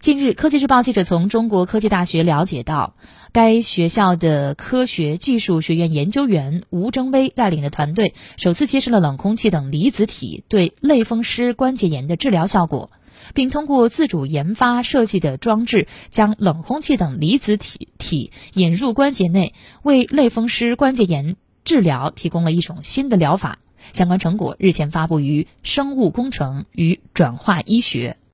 近日科技日报记者从中国科技大学了解到该学校的科学技术学院研究员吴征威带领的团队首次揭示了冷空气等离子体对类风湿关节炎的治疗效果并通过自主研发设计的装置将冷空气等离子体体引入关节内为类风湿关节炎治疗提供了一种新的疗法。相关成果日前发布于生物工程与转化医学。